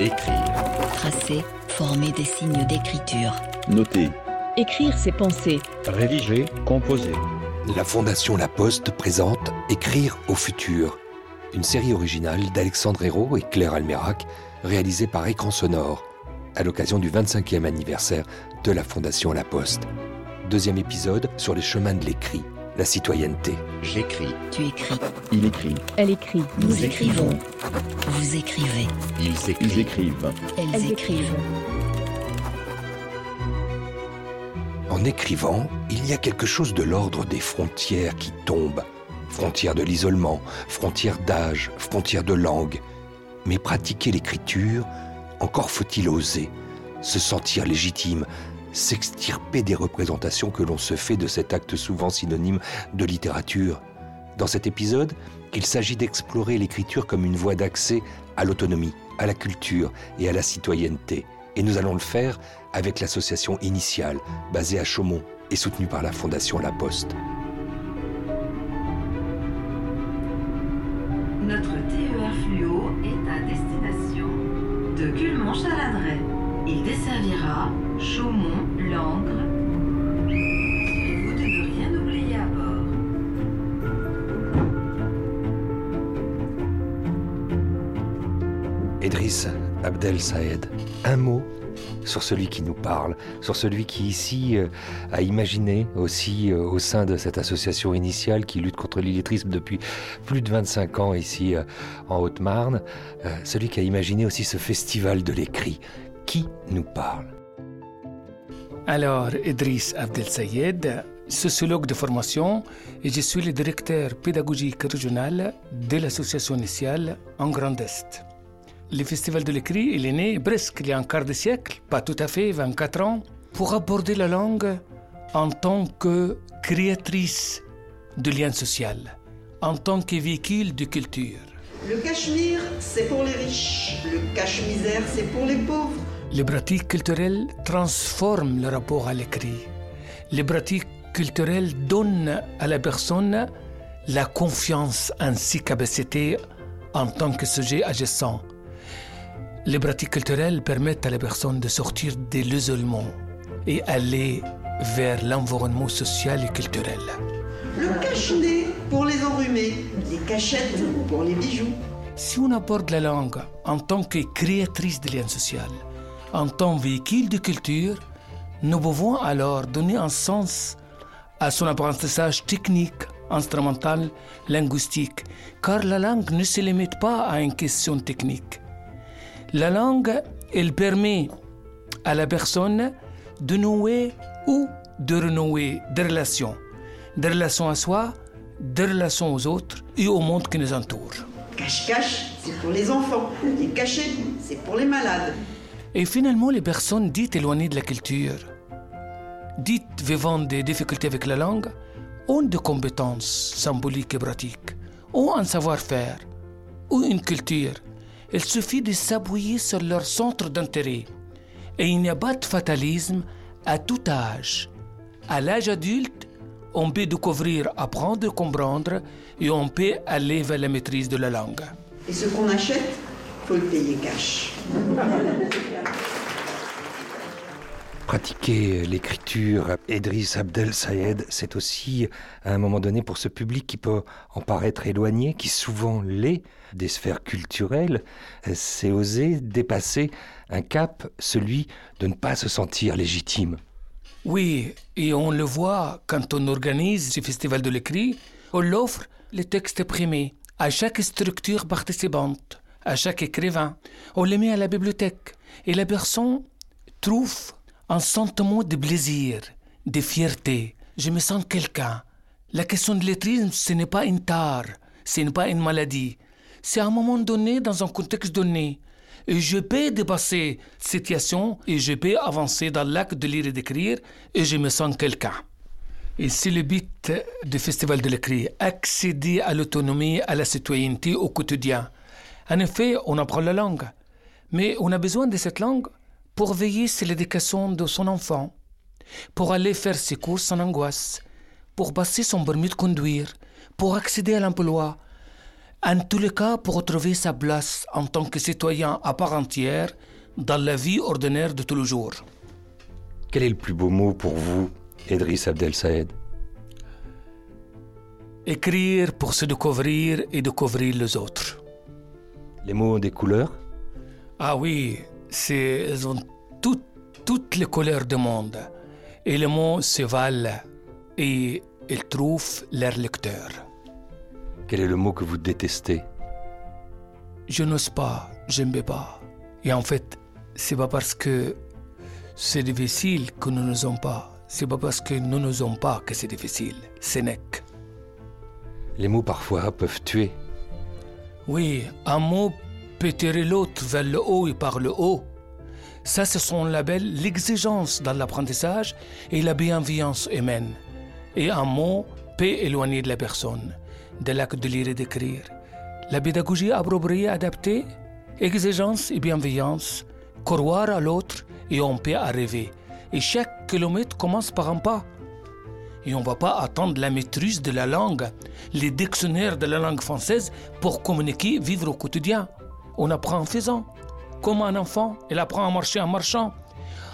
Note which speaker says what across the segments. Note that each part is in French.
Speaker 1: Écrire.
Speaker 2: Tracer, former des signes d'écriture.
Speaker 1: Noter.
Speaker 3: Écrire ses pensées.
Speaker 4: Rédiger, composer.
Speaker 5: La Fondation La Poste présente Écrire au futur, une série originale d'Alexandre Hérault et Claire Almerac, réalisée par Écran Sonore, à l'occasion du 25e anniversaire de la Fondation La Poste. Deuxième épisode sur les chemins de l'écrit, la citoyenneté.
Speaker 1: J'écris.
Speaker 2: Tu écris.
Speaker 1: Il écrit.
Speaker 3: Elle écrit.
Speaker 2: Nous écrivons. Vous écrivez.
Speaker 1: Ils écrivent. Ils écrivent.
Speaker 2: Elles, écrivent.
Speaker 5: En écrivant, il y a quelque chose de l'ordre des frontières qui tombent. Frontières de l'isolement, frontières d'âge, frontières de langue. Mais pratiquer l'écriture, encore faut-il oser, se sentir légitime, s'extirper des représentations que l'on se fait de cet acte souvent synonyme de littérature. Dans cet épisode, il s'agit d'explorer l'écriture comme une voie d'accès à l'autonomie, à la culture et à la citoyenneté. Et nous allons le faire avec l'association initiale, basée à Chaumont et soutenue par la Fondation La Poste.
Speaker 6: Notre TER Fluo est à destination de Culmont-Chaladray. Il desservira Chaumont, Langres. Vous de rien oublier à bord.
Speaker 5: Edris Abdel Saed, un mot sur celui qui nous parle, sur celui qui ici euh, a imaginé aussi euh, au sein de cette association initiale qui lutte contre l'illettrisme depuis plus de 25 ans ici euh, en Haute-Marne, celui qui a imaginé aussi ce festival de l'écrit. Qui nous parle?
Speaker 7: Alors, Idriss Abdel Sayed, sociologue de formation, et je suis le directeur pédagogique régional de l'association initiale en Grand Est. Le Festival de l'écrit, il est né presque il y a un quart de siècle, pas tout à fait, 24 ans, pour aborder la langue en tant que créatrice de liens sociaux, en tant que véhicule de culture.
Speaker 8: Le cache-mire, c'est pour les riches. Le cache-misère, c'est pour les pauvres.
Speaker 7: Les pratiques culturelles transforment le rapport à l'écrit. Les pratiques culturelles donnent à la personne la confiance en ses capacités en tant que sujet agissant. Les pratiques culturelles permettent à la personne de sortir de l'isolement et aller vers l'environnement social et culturel.
Speaker 8: Le cache-nez pour les enrhumés. Les cachettes pour les bijoux.
Speaker 7: Si on aborde la langue en tant que créatrice de liens sociaux, en tant que véhicule de culture, nous pouvons alors donner un sens à son apprentissage technique, instrumental, linguistique, car la langue ne se limite pas à une question technique. La langue, elle permet à la personne de nouer ou de renouer des relations, des relations à soi, des relations aux autres et au monde qui nous entoure.
Speaker 8: Cache-cache, c'est pour les enfants. Les cachettes, c'est pour les malades.
Speaker 7: Et finalement, les personnes dites éloignées de la culture, dites vivant des difficultés avec la langue, ont des compétences symboliques et pratiques, ont un savoir-faire, ou une culture. Il suffit de s'appuyer sur leur centre d'intérêt. Et il n'y a pas de fatalisme à tout âge. À l'âge adulte, on peut découvrir, apprendre, comprendre, et on peut aller vers la maîtrise de la langue.
Speaker 8: Et ce qu'on achète, faut le payer cash.
Speaker 5: Pratiquer l'écriture, Edris Abdel Saed, c'est aussi à un moment donné pour ce public qui peut en paraître éloigné, qui souvent l'est des sphères culturelles, c'est oser dépasser un cap, celui de ne pas se sentir légitime.
Speaker 7: Oui, et on le voit quand on organise ce festival de l'écrit, on offre les textes primés à chaque structure participante, à chaque écrivain. On les met à la bibliothèque et la personne trouve un sentiment de plaisir, de fierté. Je me sens quelqu'un. La question de lettrisme, ce n'est pas une tare, ce n'est pas une maladie. C'est à un moment donné, dans un contexte donné. Et je peux dépasser cette situation et je peux avancer dans l'acte de lire et d'écrire et je me sens quelqu'un. Et c'est le but du Festival de l'écrit, accéder à l'autonomie, à la citoyenneté au quotidien. En effet, on apprend la langue, mais on a besoin de cette langue pour veiller sur l'éducation de son enfant, pour aller faire ses courses sans angoisse, pour passer son permis de conduire, pour accéder à l'emploi. En tous les cas, pour trouver sa place en tant que citoyen à part entière dans la vie ordinaire de tous les jours.
Speaker 5: Quel est le plus beau mot pour vous, Edris Abdel Saed?
Speaker 7: Écrire pour se découvrir et découvrir les autres.
Speaker 5: Les mots ont des couleurs
Speaker 7: Ah oui, elles ont toutes, toutes les couleurs du monde. Et les mots se valent et ils trouvent leur lecteur.
Speaker 5: Quel est le mot que vous détestez?
Speaker 7: Je n'ose pas, je n'aime pas. Et en fait, c'est pas parce que c'est difficile que nous n'osons pas. C'est pas parce que nous n'osons pas que c'est difficile. C'est nec.
Speaker 5: Les mots parfois peuvent tuer.
Speaker 7: Oui, un mot tirer l'autre vers le haut et par le haut. Ça, ce sont label l'exigence dans l'apprentissage et la bienveillance humaine. Et un mot peut éloigner de la personne, de l'acte de lire et d'écrire. La pédagogie appropriée, adaptée, exigence et bienveillance, croire à l'autre et on peut arriver. Et chaque kilomètre commence par un pas. Et on ne va pas attendre la maîtrise de la langue, les dictionnaires de la langue française pour communiquer, vivre au quotidien. On apprend en faisant. Comme un enfant, il apprend à marcher en marchant.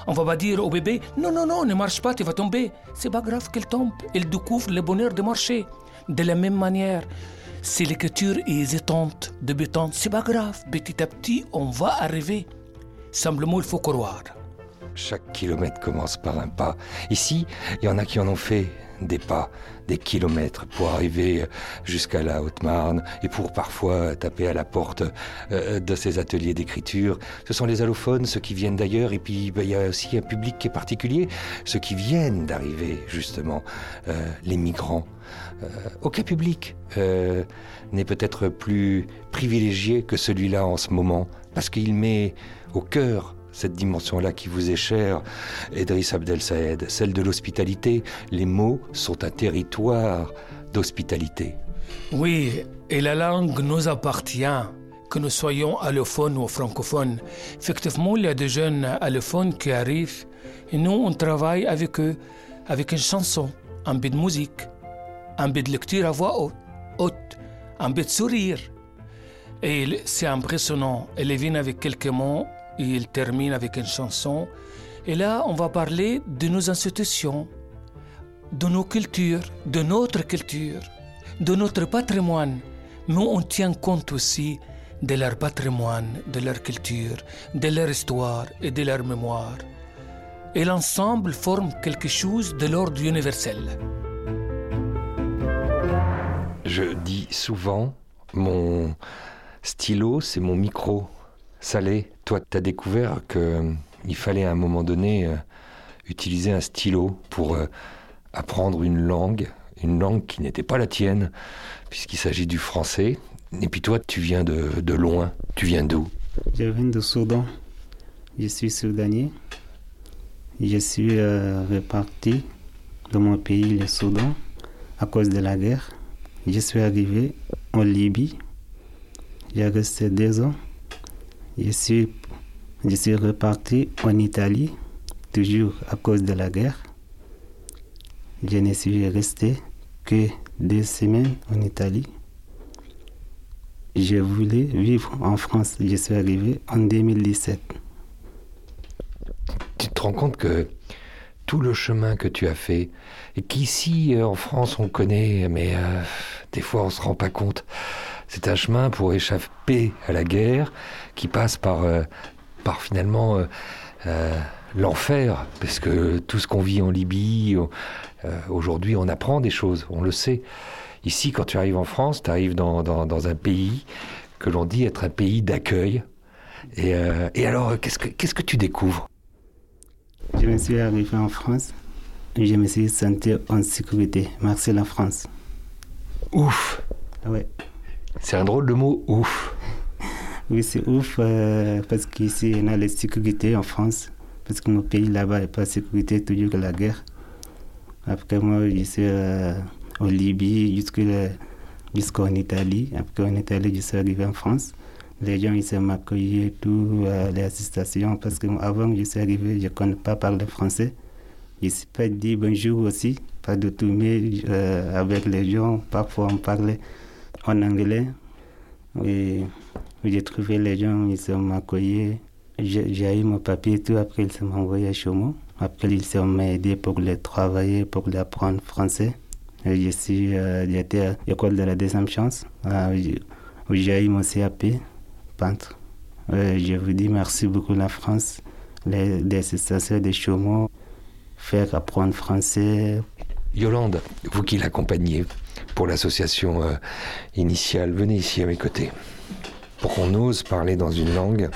Speaker 7: On va pas dire au bébé non, non, non, ne marche pas, tu vas tomber. C'est pas grave qu'elle tombe. Elle découvre le bonheur de marcher. De la même manière, si l'écriture est hésitante, débutante, c'est pas grave. Petit à petit, on va arriver. Simplement, il faut croire.
Speaker 5: Chaque kilomètre commence par un pas. Ici, il y en a qui en ont fait des pas, des kilomètres pour arriver jusqu'à la Haute-Marne et pour parfois taper à la porte euh, de ces ateliers d'écriture. Ce sont les allophones, ceux qui viennent d'ailleurs, et puis ben, il y a aussi un public qui est particulier, ceux qui viennent d'arriver justement, euh, les migrants. Euh, aucun public n'est peut-être plus privilégié que celui-là en ce moment, parce qu'il met au cœur cette dimension-là qui vous est chère, Edris Abdel Saed, celle de l'hospitalité. Les mots sont un territoire d'hospitalité.
Speaker 7: Oui, et la langue nous appartient, que nous soyons allophones ou francophones. Effectivement, il y a des jeunes allophones qui arrivent et nous, on travaille avec eux, avec une chanson, un bit de musique, un bit de lecture à voix haute, haute un bit de sourire. Et c'est impressionnant. Elle vient avec quelques mots il termine avec une chanson. Et là, on va parler de nos institutions, de nos cultures, de notre culture, de notre patrimoine. Mais on tient compte aussi de leur patrimoine, de leur culture, de leur histoire et de leur mémoire. Et l'ensemble forme quelque chose de l'ordre universel.
Speaker 5: Je dis souvent, mon stylo, c'est mon micro. Salé, toi, tu as découvert qu'il fallait à un moment donné euh, utiliser un stylo pour euh, apprendre une langue, une langue qui n'était pas la tienne, puisqu'il s'agit du français. Et puis toi, tu viens de, loin. Tu viens d'où?
Speaker 9: Je viens de Soudan. Je suis soudanais. Je suis euh, reparti de mon pays, le Soudan, à cause de la guerre. Je suis arrivé en Libye. J'ai resté deux ans. Je suis, je suis reparti en Italie, toujours à cause de la guerre. Je ne suis resté que deux semaines en Italie. Je voulais vivre en France. Je suis arrivé en 2017.
Speaker 5: Tu te rends compte que tout le chemin que tu as fait, et qu'ici euh, en France on connaît, mais euh, des fois on se rend pas compte, c'est un chemin pour échapper à la guerre qui passe par, euh, par finalement euh, euh, l'enfer, parce que tout ce qu'on vit en Libye, aujourd'hui on apprend des choses, on le sait. Ici, quand tu arrives en France, tu arrives dans, dans, dans, un pays que l'on dit être un pays d'accueil. Et, et alors, qu'est-ce que, qu'est-ce que tu découvres?
Speaker 9: Je me suis arrivé en France et je me suis senti en sécurité. Merci la France.
Speaker 5: Ouf
Speaker 9: Ouais.
Speaker 5: C'est un drôle de mot, ouf.
Speaker 9: Oui, c'est ouf euh, parce qu'ici, on a la sécurité en France. Parce que mon pays là-bas n'est pas sécurité, toujours la guerre. Après, moi, je suis euh, en Libye jusqu'à- jusqu'en Italie. Après, en Italie, je suis arrivé en France. Les gens, ils m'ont accueilli, tout, euh, les associations. Parce qu'avant, je suis arrivé, je ne connais pas parler français. Je ne sais pas dire bonjour aussi, pas de tout, mais euh, avec les gens, parfois on parlait en anglais. J'ai trouvé les gens, ils sont accueillis. J'ai eu mon papier tout, après ils sont envoyés à Chaumont. Après, ils sont aidés pour les travailler, pour apprendre français. Et je euh, j'étais à l'école de la deuxième chance, où j'ai eu mon CAP, peintre. je vous dis merci beaucoup la France, les, les associations de Chaumont, faire apprendre français.
Speaker 5: Yolande, vous qui l'accompagnez pour l'association euh, initiale, venez ici à mes côtés. Pour qu'on ose parler dans une langue,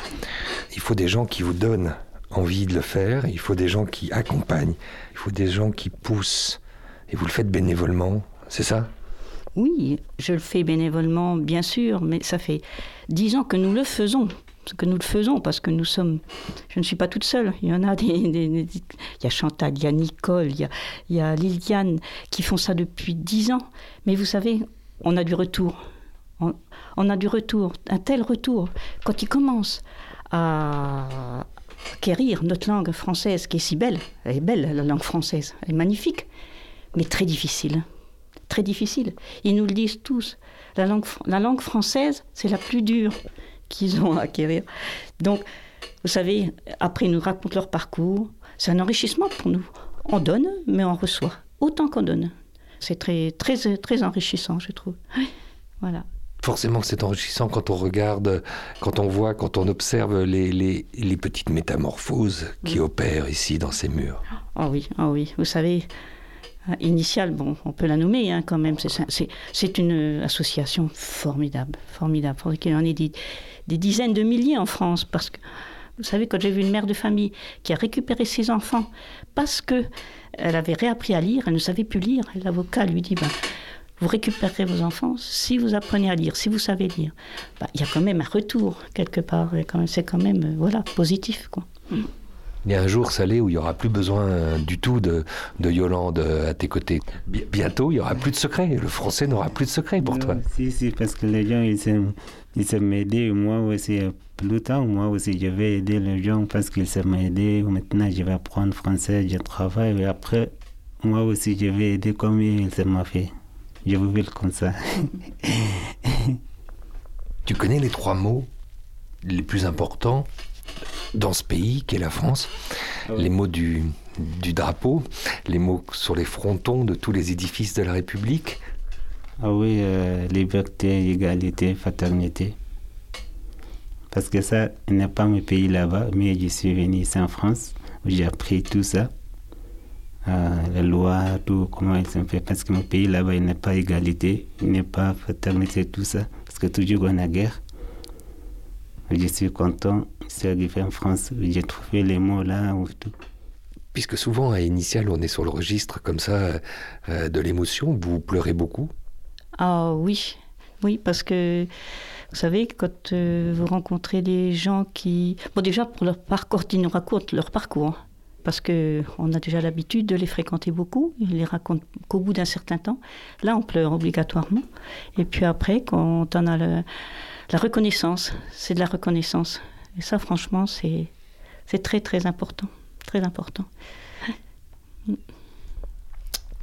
Speaker 5: il faut des gens qui vous donnent envie de le faire, il faut des gens qui accompagnent, il faut des gens qui poussent. Et vous le faites bénévolement, c'est ça?
Speaker 10: Oui, je le fais bénévolement, bien sûr, mais ça fait dix ans que nous le faisons. Que nous le faisons parce que nous sommes. Je ne suis pas toute seule. Il y en a des. il y a Chantal, il y a Nicole, il y a, Liliane qui font ça depuis dix ans. Mais vous savez, on a du retour. On a du retour, un tel retour. Quand ils commencent à, acquérir notre langue française qui est si belle. Elle est belle, la langue française, elle est magnifique, mais très difficile. Très difficile. Ils nous le disent tous. La langue, la langue française, c'est la plus dure qu'ils ont à acquérir. Donc, vous savez, après, ils nous racontent leur parcours. C'est un enrichissement pour nous. On donne, mais on reçoit autant qu'on donne. C'est très, très, très enrichissant, je trouve. Voilà
Speaker 5: forcément que c'est enrichissant quand on regarde, quand on voit, quand on observe les, les, les petites métamorphoses qui opèrent ici dans ces murs.
Speaker 10: Oh oui, oh oui. Vous savez, euh, Initial, bon, on peut la nommer hein, quand même. C'est une association formidable, formidable. Il faudrait qu'il y en ait des, des, dizaines de milliers en France. Parce que, vous savez, quand j'ai vu une mère de famille qui a récupéré ses enfants parce que elle avait réappris à lire, elle ne savait plus lire, l'avocat lui dit ben, vous récupérez vos enfants si vous apprenez à lire, si vous savez lire. Bah, il y a quand même un retour quelque part. C'est quand même euh, voilà, positif. Quoi.
Speaker 5: Il y a un jour, Salé, où il n'y aura plus besoin du tout de, de Yolande à tes côtés. Bientôt, il n'y aura plus de secret. Le français n'aura plus de secret pour toi.
Speaker 9: Si, si, parce que les gens, ils s'aiment, ils m'aider. Moi aussi, plus tard, moi aussi, je vais aider les gens parce qu'ils s'aiment m'aider. Maintenant, je vais apprendre français, je travaille. Et après, moi aussi, je vais aider comme ils s'aiment fait. Je vous veux comme ça.
Speaker 5: tu connais les trois mots les plus importants dans ce pays qu'est la France ah Les mots du, du drapeau, les mots sur les frontons de tous les édifices de la République
Speaker 9: Ah oui, euh, liberté, égalité, fraternité. Parce que ça n'est pas mon pays là-bas, mais je suis venu ici en France, où j'ai appris tout ça. Euh, la loi, tout, comment ils sont faits. Parce que mon pays là-bas, il n'est pas égalité, il n'est pas fraternité, tout ça. Parce que toujours on a guerre. Je suis content, c'est arrivé en France, j'ai trouvé les mots là, ou tout.
Speaker 5: Puisque souvent à Initial, on est sur le registre comme ça euh, de l'émotion, vous pleurez beaucoup?
Speaker 10: Ah oui, oui, parce que vous savez, quand euh, vous rencontrez des gens qui. Bon, déjà, pour leur parcours, ils nous racontent leur parcours parce qu'on a déjà l'habitude de les fréquenter beaucoup, ils les racontent qu'au bout d'un certain temps. Là, on pleure obligatoirement. Et puis après, quand on a la reconnaissance, c'est de la reconnaissance. Et ça, franchement, c'est très, très important. Très important.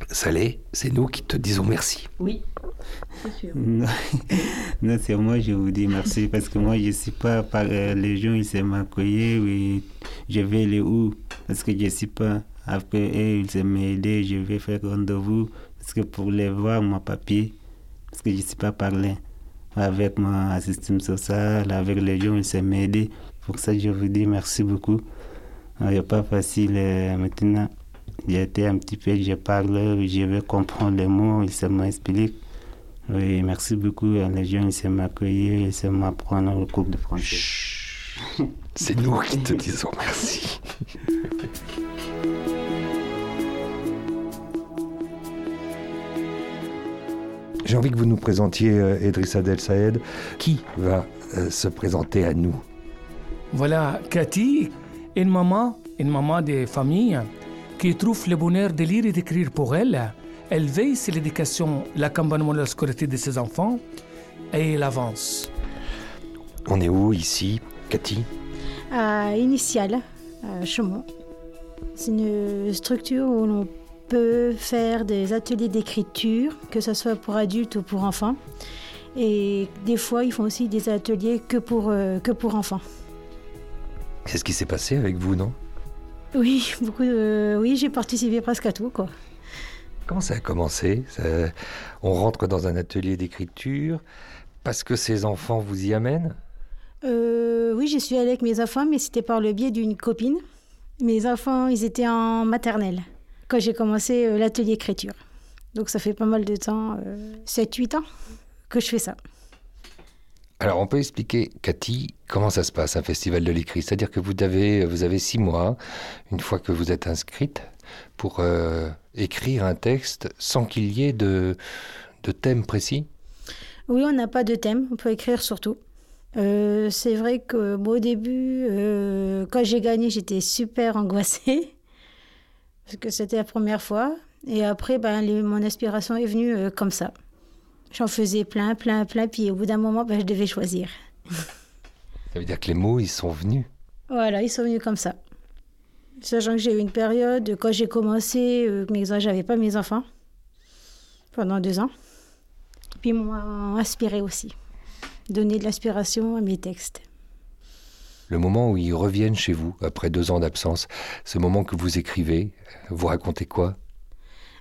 Speaker 5: Salé, c'est nous qui te disons merci.
Speaker 10: Oui, c'est sûr.
Speaker 9: Non, c'est moi, je vous dis merci parce que moi, je ne sais pas, par, euh, les gens, ils s'aiment m'accueillir, oui, je vais les où? Parce que je ne sais pas. Après, eux, ils m'aider, je vais faire rendez-vous parce que pour les voir, mon papier, parce que je ne sais pas parler avec mon assistant social, avec les gens, ils s'aiment m'aider. Pour ça, je vous dis merci beaucoup. Il n'est pas facile euh, maintenant. J'ai été un petit peu, je parle, je vais comprendre les mots, il se m'explique. Oui, merci beaucoup à les gens, ils se m'accueillir, ils se m'apprendre le cours de français.
Speaker 5: C'est nous qui te disons merci. J'ai envie que vous nous présentiez euh, Edrissa Del Saed. Qui va euh, se présenter à nous?
Speaker 7: Voilà, Cathy, une maman, une maman des familles qui trouve le bonheur de lire et d'écrire pour elle. Elle veille sur l'éducation, l'accompagnement de la scolarité de ses enfants et elle avance.
Speaker 5: On est où ici, Cathy?
Speaker 11: À Initial, à Chaumont. C'est une structure où l'on peut faire des ateliers d'écriture, que ce soit pour adultes ou pour enfants. Et des fois, ils font aussi des ateliers que pour, euh, que pour enfants.
Speaker 5: C'est ce qui s'est passé avec vous, non?
Speaker 11: Oui, beaucoup de... oui, j'ai participé presque à tout, quoi.
Speaker 5: Comment ça a commencé? Ça- On rentre dans un atelier d'écriture parce que ces enfants vous y amènent?
Speaker 11: Euh, oui, j'y suis allée avec mes enfants, mais c'était par le biais d'une copine. Mes enfants, ils étaient en maternelle quand j'ai commencé euh, l'atelier écriture. Donc ça fait pas mal de temps, 7-8 ans, que je fais ça.
Speaker 5: Alors, on peut expliquer, Cathy, comment ça se passe, un festival de l'écrit? C'est-à-dire que vous avez, vous avez six mois, une fois que vous êtes inscrite, pour euh, écrire un texte sans qu'il y ait de, de thème précis?
Speaker 11: Oui, on n'a pas de thème, on peut écrire sur tout. Euh, c'est vrai que au début, euh, quand j'ai gagné, j'étais super angoissée, parce que c'était la première fois. Et après, ben, mon inspiration est venue comme ça. J'en faisais plein, plein, plein, puis au bout d'un moment, ben, je devais choisir.
Speaker 5: Ça veut dire que les mots, ils sont venus.
Speaker 11: Voilà, ils sont venus comme ça. Sachant que j'ai eu une période, quand j'ai commencé, euh, j'avais pas mes enfants, pendant deux ans. Puis ils m'ont inspiré aussi, donner de l'inspiration à mes textes.
Speaker 5: Le moment où ils reviennent chez vous, après deux ans d'absence, ce moment que vous écrivez, vous racontez quoi?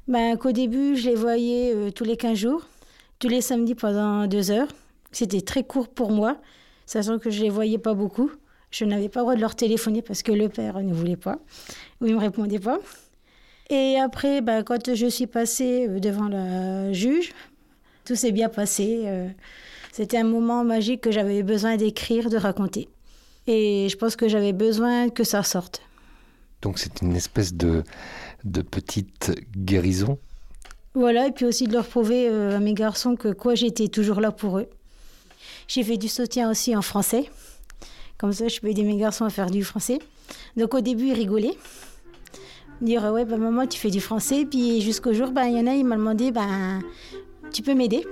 Speaker 11: Ben, qu'au début, je les voyais euh, tous les 15 jours, tous les samedis pendant deux heures. C'était très court pour moi, sachant que je les voyais pas beaucoup. Je n'avais pas le droit de leur téléphoner parce que le père ne voulait pas, ou il me répondait pas. Et après, ben, quand je suis passée euh, devant la juge, tout s'est bien passé. euh, C'était un moment magique que j'avais besoin d'écrire, de raconter. Et je pense que j'avais besoin que ça sorte.
Speaker 5: Donc c'est une espèce de, de petite guérison.
Speaker 11: Voilà, et puis aussi de leur prouver euh, à mes garçons que quoi, j'étais toujours là pour eux. J'ai fait du soutien aussi en français. Comme ça, je peux aider mes garçons à faire du français. Donc au début, ils rigolaient. Dire, ouais, bah, maman, tu fais du français. Puis jusqu'au jour, ben, il y en a, il m'a demandé, ben, tu peux m'aider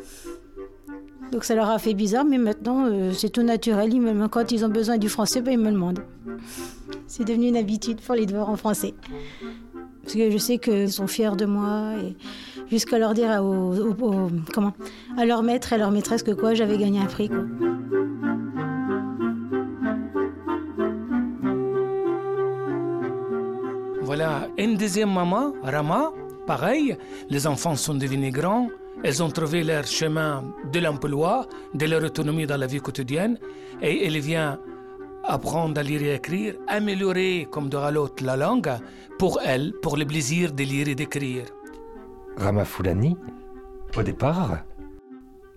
Speaker 11: Donc ça leur a fait bizarre, mais maintenant, euh, c'est tout naturel. Ils quand ils ont besoin du français, ben, ils me le demandent. C'est devenu une habitude pour les devoirs en français. Parce que je sais qu'ils sont fiers de moi et jusqu'à leur dire à, leur maître et à leur maîtresse que quoi, j'avais gagné un prix.
Speaker 7: Voilà, une deuxième maman, Rama, pareil, les enfants sont devenus grands, elles ont trouvé leur chemin de l'emploi, de leur autonomie dans la vie quotidienne, et elle vient apprendre à lire et écrire, améliorer comme de l'autre la langue, pour elle, pour le plaisir de lire et d'écrire.
Speaker 5: Rama Foulani, au départ,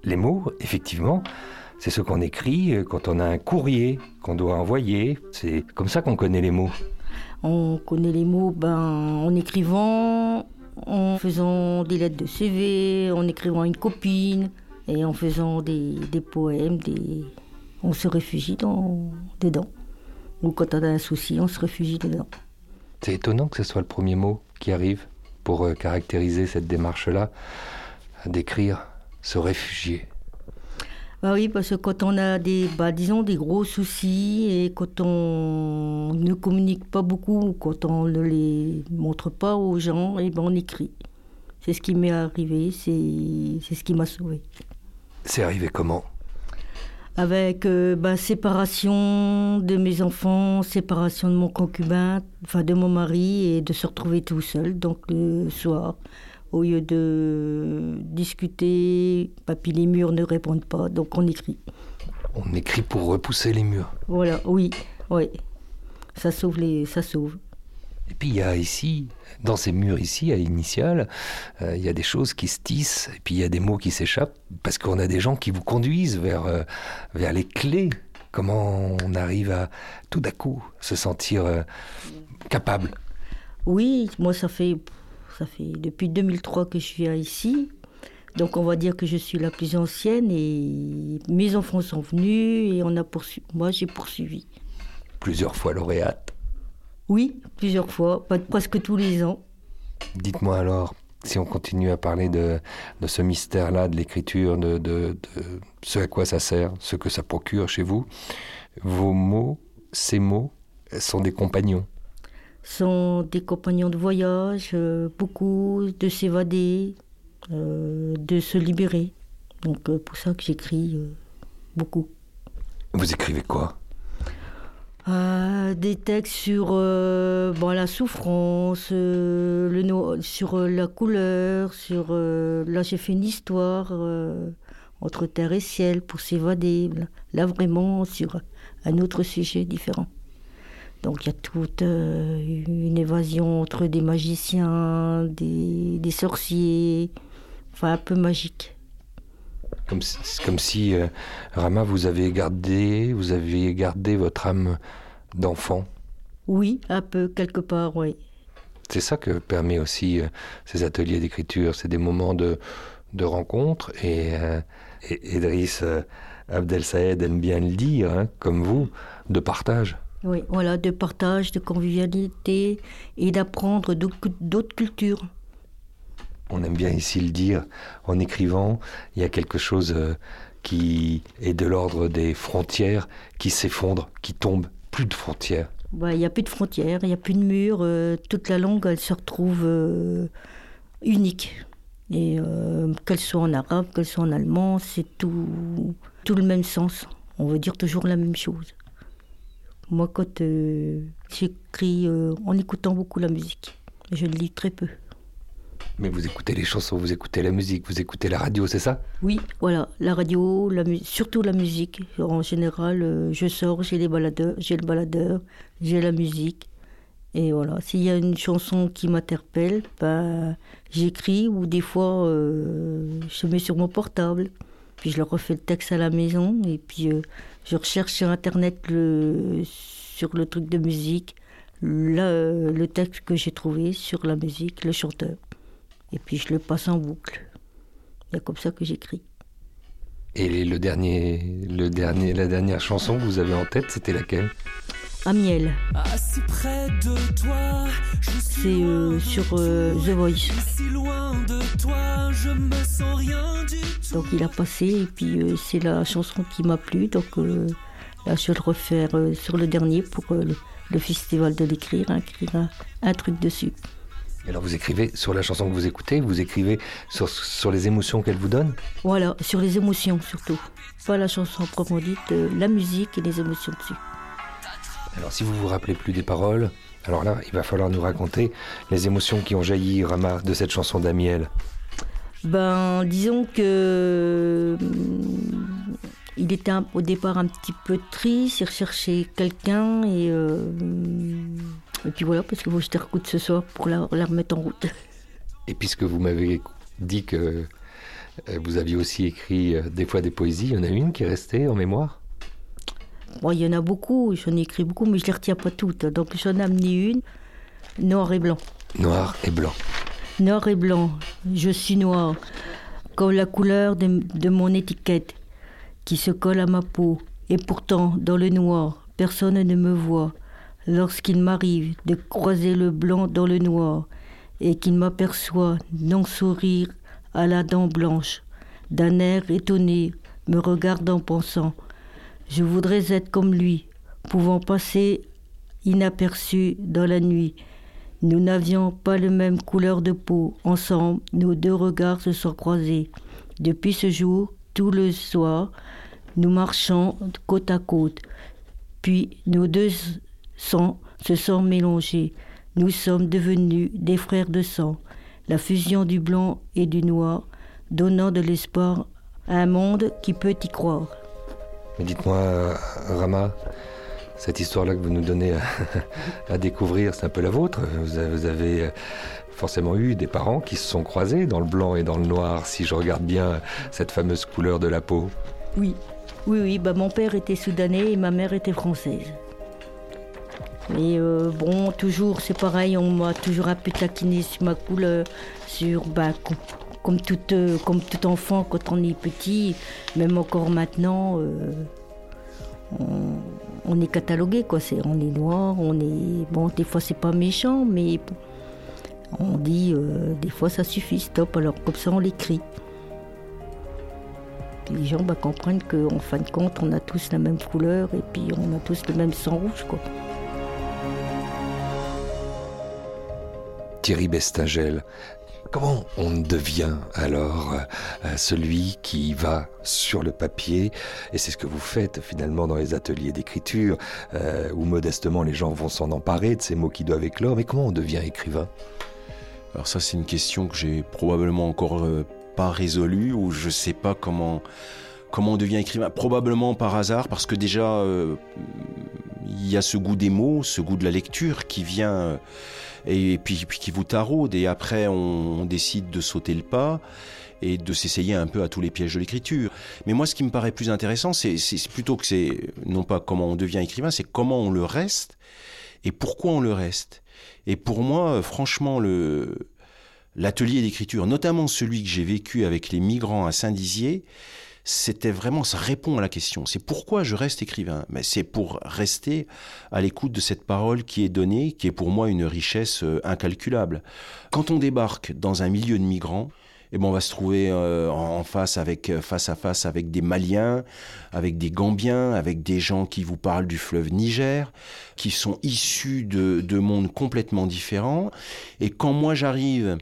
Speaker 5: les mots, effectivement, c'est ce qu'on écrit euh, quand on a un courrier qu'on doit envoyer. C'est comme ça qu'on connaît les mots.
Speaker 12: On connaît les mots ben, en écrivant, en faisant des lettres de CV, en écrivant à une copine et en faisant des, des poèmes. Des... On se réfugie dans, dedans. Ou quand on a un souci, on se réfugie dedans.
Speaker 5: C'est étonnant que ce soit le premier mot qui arrive pour euh, caractériser cette démarche-là, d'écrire, se réfugier.
Speaker 12: Bah oui, parce que quand on a des, bah, disons, des gros soucis et quand on ne communique pas beaucoup, ou quand on ne les montre pas aux gens, et ben on écrit. C'est ce qui m'est arrivé, c'est ce qui m'a sauvé.
Speaker 5: C'est arrivé comment?
Speaker 12: Avec euh, bah, séparation de mes enfants, séparation de mon concubin, enfin de mon mari, et de se retrouver tout seul. Donc le soir, au lieu de discuter, papy les murs ne répondent pas, donc on écrit.
Speaker 5: On écrit pour repousser les murs.
Speaker 12: Voilà, oui, oui. Ça sauve les, ça sauve.
Speaker 5: Et puis il y a ici, dans ces murs ici, à l'initiale, euh, il y a des choses qui se tissent, et puis il y a des mots qui s'échappent, parce qu'on a des gens qui vous conduisent vers, euh, vers les clés. Comment on arrive à tout d'un coup se sentir euh, capable?
Speaker 12: Oui, moi ça fait, ça fait depuis 2003 que je suis ici. Donc on va dire que je suis la plus ancienne et mes enfants sont venus et on a poursuivi. Moi j'ai poursuivi.
Speaker 5: Plusieurs fois lauréate.
Speaker 12: Oui, plusieurs fois, presque tous les ans.
Speaker 5: Dites-moi alors, si on continue à parler de, de ce mystère-là, de l'écriture, de, de- de ce à quoi ça sert, ce que ça procure chez vous, vos mots, ces mots, sont des compagnons.
Speaker 12: sont des compagnons de voyage, euh, beaucoup de s'évader, euh, de se libérer Donc euh, pour ça que j'écris beaucoup.
Speaker 5: Vous écrivez quoi?
Speaker 12: Euh, des textes sur euh, la souffrance, euh, le sur la couleur, sur là j'ai fait une histoire entre terre et ciel pour s'évader. Là, vraiment sur un autre sujet différent. Donc il y a toute une évasion entre des magiciens, des, des sorciers, enfin un peu magique.
Speaker 5: Comme si, comme si euh, Rama, vous avez gardé, vous avez gardé votre âme d'enfant.
Speaker 12: Oui, un peu quelque part, oui.
Speaker 5: C'est ça que permet aussi euh, ces ateliers d'écriture. C'est des moments de, de rencontre. Et, euh, et Idriss euh, Abdel Saed aime bien le dire, hein, comme vous, de partage.
Speaker 12: Oui, voilà, de partage, de convivialité et d'apprendre d'autres cultures.
Speaker 5: On aime bien ici le dire en écrivant. Il y a quelque chose euh, qui est de l'ordre des frontières, qui s'effondre, qui tombe. Plus de frontières.
Speaker 12: Il n'y a plus de frontières, il n'y a plus de murs. euh, toute la langue, elle se retrouve euh, unique. Et qu'elle soit en arabe, qu'elle soit en allemand, c'est tout, tout le même sens. On veut dire toujours la même chose. Moi, quand j'écris en écoutant beaucoup la musique, je lis très peu.
Speaker 5: Mais vous écoutez les chansons, vous écoutez la musique, vous écoutez la radio, c'est ça?
Speaker 12: Oui, voilà, la radio, surtout la musique. En général, euh, je sors, j'ai les baladeurs, j'ai le baladeur, j'ai la musique. Et voilà, s'il y a une chanson qui m'interpelle, ben, j'écris ou des fois euh, je mets sur mon portable. Puis je leur refais le texte à la maison et puis euh, je recherche sur internet le, sur le truc de musique, le, le texte que j'ai trouvé sur la musique, le chanteur. Et puis je le passe en boucle. C'est comme ça que j'écris.
Speaker 5: Et le dernier, le dernier, la dernière chanson que vous avez en tête, c'était laquelle?
Speaker 13: Je suis
Speaker 12: c'est euh, sur euh, The Voice. Donc il a passé et puis euh, c'est la chanson qui m'a plu. Donc euh, là je vais le refaire euh, sur le dernier pour euh, le, le festival de l'écrire, hein, écrire un, un truc dessus.
Speaker 5: Et Alors vous écrivez sur la chanson que vous écoutez, vous écrivez sur, sur les émotions qu'elle vous donne
Speaker 12: Voilà, sur les émotions surtout. Pas la chanson proprement dite, euh, la musique et les émotions dessus.
Speaker 5: Alors si vous vous rappelez plus des paroles, alors là, il va falloir nous raconter les émotions qui ont jailli, Rama, de cette chanson d'Amiel.
Speaker 12: Ben, disons que hum, il était un- au départ un petit peu triste, il recherchait quelqu'un et, euh, et puis voilà, parce que faut que je te recoute ce soir pour la, la remettre en route.
Speaker 5: Et puisque vous m'avez dit que euh, vous aviez aussi écrit euh, des fois des poésies, il y en a une qui est restée en mémoire?
Speaker 12: Bon, il y en a beaucoup, j'en ai écrit beaucoup, mais je les retiens pas toutes. Donc j'en ai amené une, noir et blanc.
Speaker 5: Noir et blanc.
Speaker 12: Noir et blanc, je suis noir, comme la couleur de, de mon étiquette qui se colle à ma peau. Et pourtant, dans le noir, personne ne me voit. Lorsqu'il m'arrive de croiser le blanc dans le noir, et qu'il m'aperçoit non sourire à la dent blanche, d'un air étonné, me regarde en pensant Je voudrais être comme lui, pouvant passer inaperçu dans la nuit. Nous n'avions pas la même couleur de peau. Ensemble, nos deux regards se sont croisés. Depuis ce jour, tout le soir, nous marchons côte à côte. Puis nos deux sangs se sont mélangés. Nous sommes devenus des frères de sang. La fusion du blanc et du noir, donnant de l'espoir à un monde qui peut y croire.
Speaker 5: Mais dites-moi, Rama, cette histoire-là que vous nous donnez à, à découvrir, c'est un peu la vôtre. Vous avez, vous avez, euh, forcément eu des parents qui se sont croisés dans le blanc et dans le noir, si je regarde bien cette fameuse couleur de la peau.
Speaker 12: Oui, oui, oui. Bah, mon père était soudanais et ma mère était française. Mais euh, bon, toujours, c'est pareil, on m'a toujours un peu taquiné sur ma couleur, sur, bah, com- comme, tout, euh, comme tout enfant quand on est petit, même encore maintenant, euh, on, est catalogué, quoi. On est noir, on est. Bon, des fois, c'est pas méchant, mais on dit, euh, des fois, ça suffit, stop, alors comme ça, on l'écrit les gens bah, comprennent qu'en fin de compte, on a tous la même couleur et puis on a tous le même sang rouge. Quoi.
Speaker 5: Thierry Bestagel, Comment on devient alors euh, celui qui va sur le papier, et c'est ce que vous faites finalement dans les ateliers d'écriture, euh, où modestement les gens vont s'en emparer de ces mots qui doivent éclore, mais comment on devient écrivain?
Speaker 14: Alors ça c'est une question que j'ai probablement encore euh, pas résolue, ou je sais pas comment, comment on devient écrivain. Probablement par hasard, parce que déjà il y a ce goût des mots, ce goût de la lecture qui vient et puis, qui vous taraude. Et après, on, décide de sauter le pas et de s'essayer un peu à tous les pièges de l'écriture. Mais moi, ce qui me paraît plus intéressant, c'est plutôt que c'est non pas comment on devient écrivain, c'est comment on le reste et pourquoi on le reste. Et pour moi, franchement, le l'atelier d'écriture, notamment celui que j'ai vécu avec les migrants à Saint-Dizier, c'était vraiment, ça répond à la question. C'est pourquoi je reste écrivain. Mais c'est pour rester à l'écoute de cette parole qui est donnée, qui est pour moi une richesse euh, incalculable. Quand on débarque dans un milieu de migrants, eh ben on va se trouver euh, en face avec euh, face à face avec des Maliens, avec des Gambiens, avec des gens qui vous parlent du fleuve Niger, qui sont issus de, de mondes complètement différents. Et quand moi j'arrive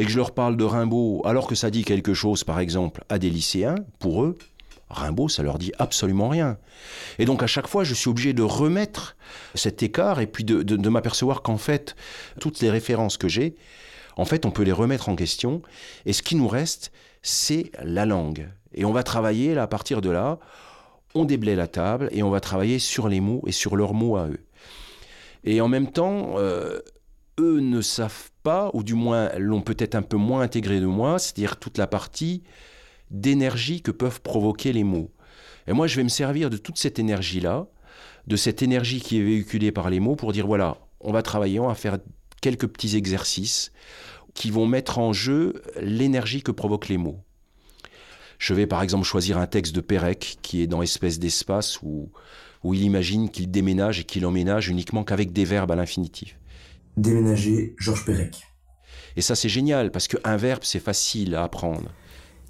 Speaker 14: et que je leur parle de Rimbaud, alors que ça dit quelque chose, par exemple, à des lycéens, pour eux, Rimbaud, ça leur dit absolument rien. Et donc à chaque fois, je suis obligé de remettre cet écart et puis de, m'apercevoir qu'en fait, toutes les références que j'ai, en fait, on peut les remettre en question. Et ce qui nous reste, c'est la langue. Et on va travailler là, à partir de là, on déblaye la table et on va travailler sur les mots et sur leurs mots à eux. Et en même temps, euh, eux ne savent pas, ou du moins l'ont peut-être un peu moins intégré de moi, c'est-à-dire toute la partie d'énergie que peuvent provoquer les mots. Et moi, je vais me servir de toute cette énergie-là, de cette énergie qui est véhiculée par les mots, pour dire, voilà, on va travailler, on va faire quelques petits exercices qui vont mettre en jeu l'énergie que provoquent les mots. Je vais par exemple choisir un texte de Pérec qui est dans Espèce d'espace où, où il imagine qu'il déménage et qu'il emménage uniquement qu'avec des verbes à l'infinitif.
Speaker 15: Déménager, Georges Perec.
Speaker 14: Et ça, c'est génial, parce qu'un verbe, c'est facile à apprendre.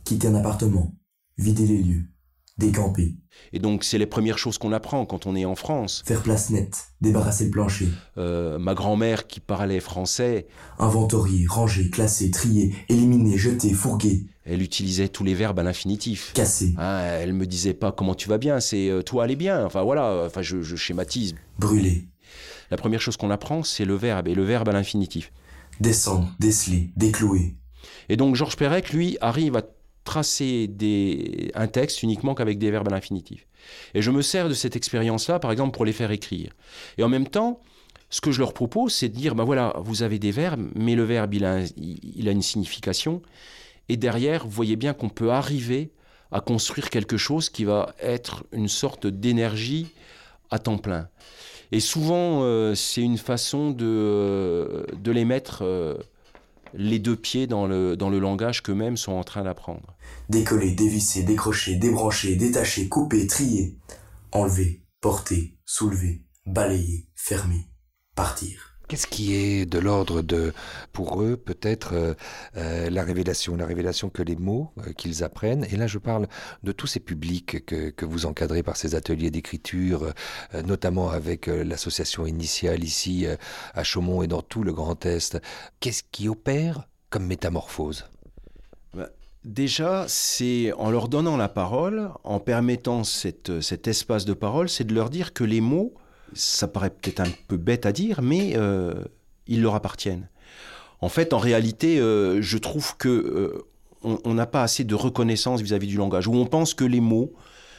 Speaker 15: Quitter un appartement, vider les lieux, décamper.
Speaker 14: Et donc, c'est les premières choses qu'on apprend quand on est en France.
Speaker 15: Faire place nette, débarrasser le plancher.
Speaker 14: Euh, ma grand-mère qui parlait français.
Speaker 15: Inventorier, ranger, classer, trier, éliminer, jeter, fourguer.
Speaker 14: Elle utilisait tous les verbes à l'infinitif.
Speaker 15: Casser.
Speaker 14: Ah, elle me disait pas comment tu vas bien, c'est euh, toi allez bien. Enfin voilà, enfin je, je schématise.
Speaker 15: Brûler,
Speaker 14: la première chose qu'on apprend, c'est le verbe, et le verbe à l'infinitif.
Speaker 15: Descendre, déceler, déclouer.
Speaker 14: Et donc Georges Perec, lui, arrive à tracer des, un texte uniquement qu'avec des verbes à l'infinitif. Et je me sers de cette expérience-là, par exemple, pour les faire écrire. Et en même temps, ce que je leur propose, c'est de dire, ben voilà, vous avez des verbes, mais le verbe, il a, il a une signification. Et derrière, vous voyez bien qu'on peut arriver à construire quelque chose qui va être une sorte d'énergie à temps plein. Et souvent, euh, c'est une façon de, euh, les mettre euh, les deux pieds dans le, dans le langage qu'eux-mêmes sont en train d'apprendre.
Speaker 15: Décoller, dévisser, décrocher, débrancher, détacher, couper, trier, enlever, porter, soulever, balayer, fermer, partir.
Speaker 5: Qu'est-ce qui est de l'ordre de, pour eux, peut-être euh, euh, la révélation, la révélation que les mots euh, qu'ils apprennent? Et là, je parle de tous ces publics que, vous encadrez par ces ateliers d'écriture, notamment avec l'association initiale ici à Chaumont et dans tout le Grand Est. Qu'est-ce qui opère comme métamorphose?
Speaker 14: Bah, Déjà, c'est en leur donnant la parole, en permettant cet espace de parole, c'est de leur dire que les mots ça paraît peut-être un peu bête à dire, mais euh, ils leur appartiennent. En fait, en réalité, euh, je trouve que euh, on n'a pas assez de reconnaissance vis-à-vis du langage, où on pense que les mots,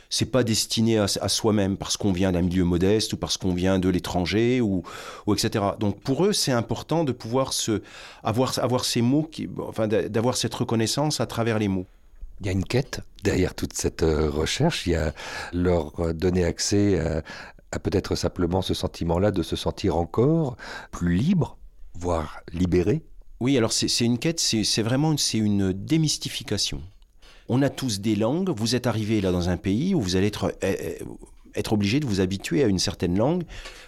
Speaker 14: c'est pas destiné à, soi-même parce qu'on vient d'un milieu modeste ou parce qu'on vient de l'étranger ou, etc. Donc pour eux, c'est important de pouvoir se, avoir, avoir ces mots, qui, enfin d'avoir cette reconnaissance à travers les mots.
Speaker 5: Il y a une quête derrière toute cette recherche. Il y a leur donner accès à peut-être simplement ce sentiment-là de se sentir encore plus libre, voire libéré
Speaker 14: Oui, alors c'est une quête, c'est vraiment une démystification. On a tous des langues, vous êtes arrivé là dans un pays où vous allez être, eh, eh, être obligé de vous habituer à une certaine langue.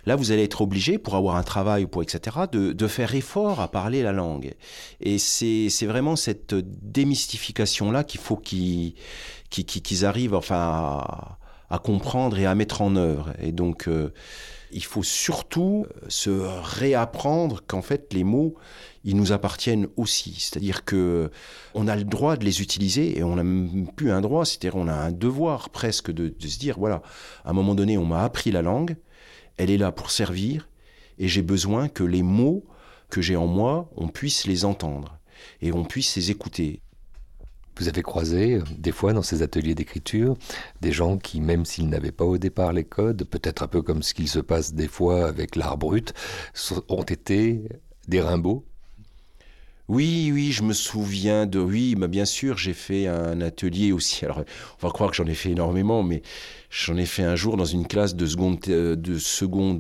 Speaker 14: Là, vous allez être obligé, pour avoir un travail ou pour etc., de, de faire effort à parler la langue. Et c'est vraiment cette démystification-là qu'il faut qu'ils arrivent enfin, à, à comprendre et à mettre en œuvre. Et donc, euh, il faut surtout euh, se réapprendre qu'en fait les mots, ils nous appartiennent aussi. C'est-à-dire que on a le droit de les utiliser et on n'a même plus un droit, c'est-à-dire on a un devoir presque de, de se dire voilà, à un moment donné, on m'a appris la langue, elle est là pour servir et j'ai besoin que les mots que j'ai en moi, on puisse les entendre et on puisse les écouter.
Speaker 5: Vous avez croisé, euh, des fois, dans ces ateliers d'écriture, des gens qui, même s'ils n'avaient pas au départ les codes, peut-être un peu comme ce qu'il se passe des fois avec l'art brut, ont été des Rimbaud?
Speaker 14: Oui, oui, je me souviens de. Oui, bah bien sûr, j'ai fait un atelier aussi. Alors, on va croire que j'en ai fait énormément, mais j'en ai fait un jour dans une classe de seconde, euh,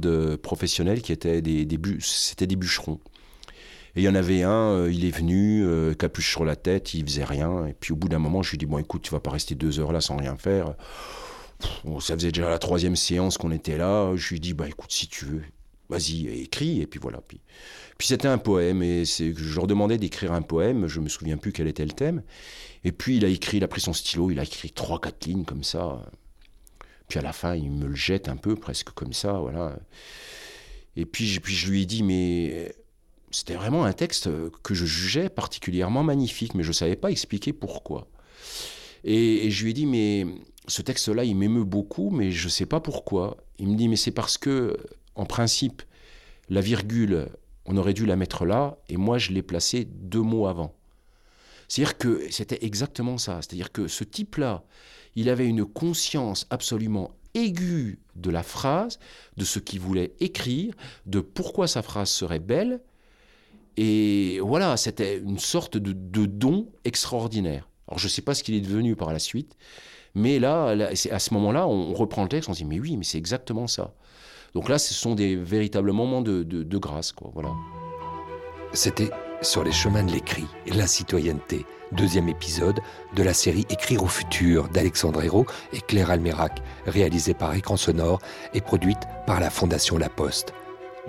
Speaker 14: euh, professionnelle qui était des, des bu- c'était des bûcherons. Et il y en avait un, euh, il est venu, euh, capuche sur la tête, il faisait rien. Et puis au bout d'un moment, je lui dit bon, écoute, tu vas pas rester deux heures là sans rien faire. Ça faisait déjà la troisième séance qu'on était là. Je lui dit bah écoute, si tu veux, vas-y, écris. Et puis voilà. Puis, puis c'était un poème et je leur demandais d'écrire un poème. Je me souviens plus quel était le thème. Et puis il a écrit, il a pris son stylo, il a écrit trois, quatre lignes comme ça. Puis à la fin, il me le jette un peu, presque comme ça, voilà. Et puis, puis je lui ai dit, mais c'était vraiment un texte que je jugeais particulièrement magnifique, mais je ne savais pas expliquer pourquoi. Et, je lui ai dit, mais ce texte-là, il m'émeut beaucoup, mais je ne sais pas pourquoi. Il me dit, mais c'est parce que, en principe, la virgule, on aurait dû la mettre là, et moi, je l'ai placée deux mots avant. C'est-à-dire que c'était exactement ça. C'est-à-dire que ce type-là, il avait une conscience absolument aiguë de la phrase, de ce qu'il voulait écrire, de pourquoi sa phrase serait belle. Et voilà, c'était une sorte de, don extraordinaire. Alors je ne sais pas ce qu'il est devenu par la suite, mais là, à ce moment-là, on reprend le texte, on se dit mais oui, mais c'est exactement ça. Donc là, ce sont des véritables moments de, grâce, quoi. Voilà.
Speaker 5: C'était Sur les chemins de l'écrit la citoyenneté, deuxième épisode de la série Écrire au futur d'Alexandre Hérault et Claire Almerac, réalisée par Écran Sonore et produite par la Fondation La Poste.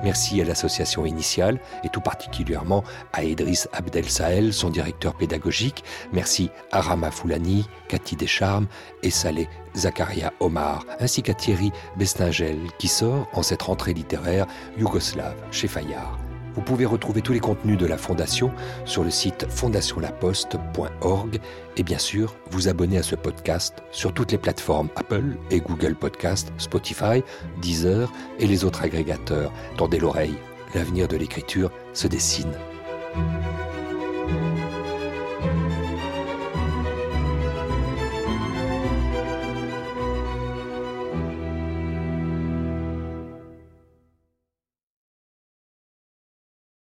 Speaker 5: Merci à l'association initiale et tout particulièrement à Idriss Abdel Sahel, son directeur pédagogique. Merci à Rama Foulani, Cathy Descharmes et Saleh Zakaria Omar, ainsi qu'à Thierry Bestingel qui sort en cette rentrée littéraire yougoslave chez Fayard. Vous pouvez retrouver tous les contenus de la Fondation sur le site fondationlaposte.org et bien sûr vous abonner à ce podcast sur toutes les plateformes Apple et Google Podcast, Spotify, Deezer et les autres agrégateurs. Tendez l'oreille, l'avenir de l'écriture se dessine.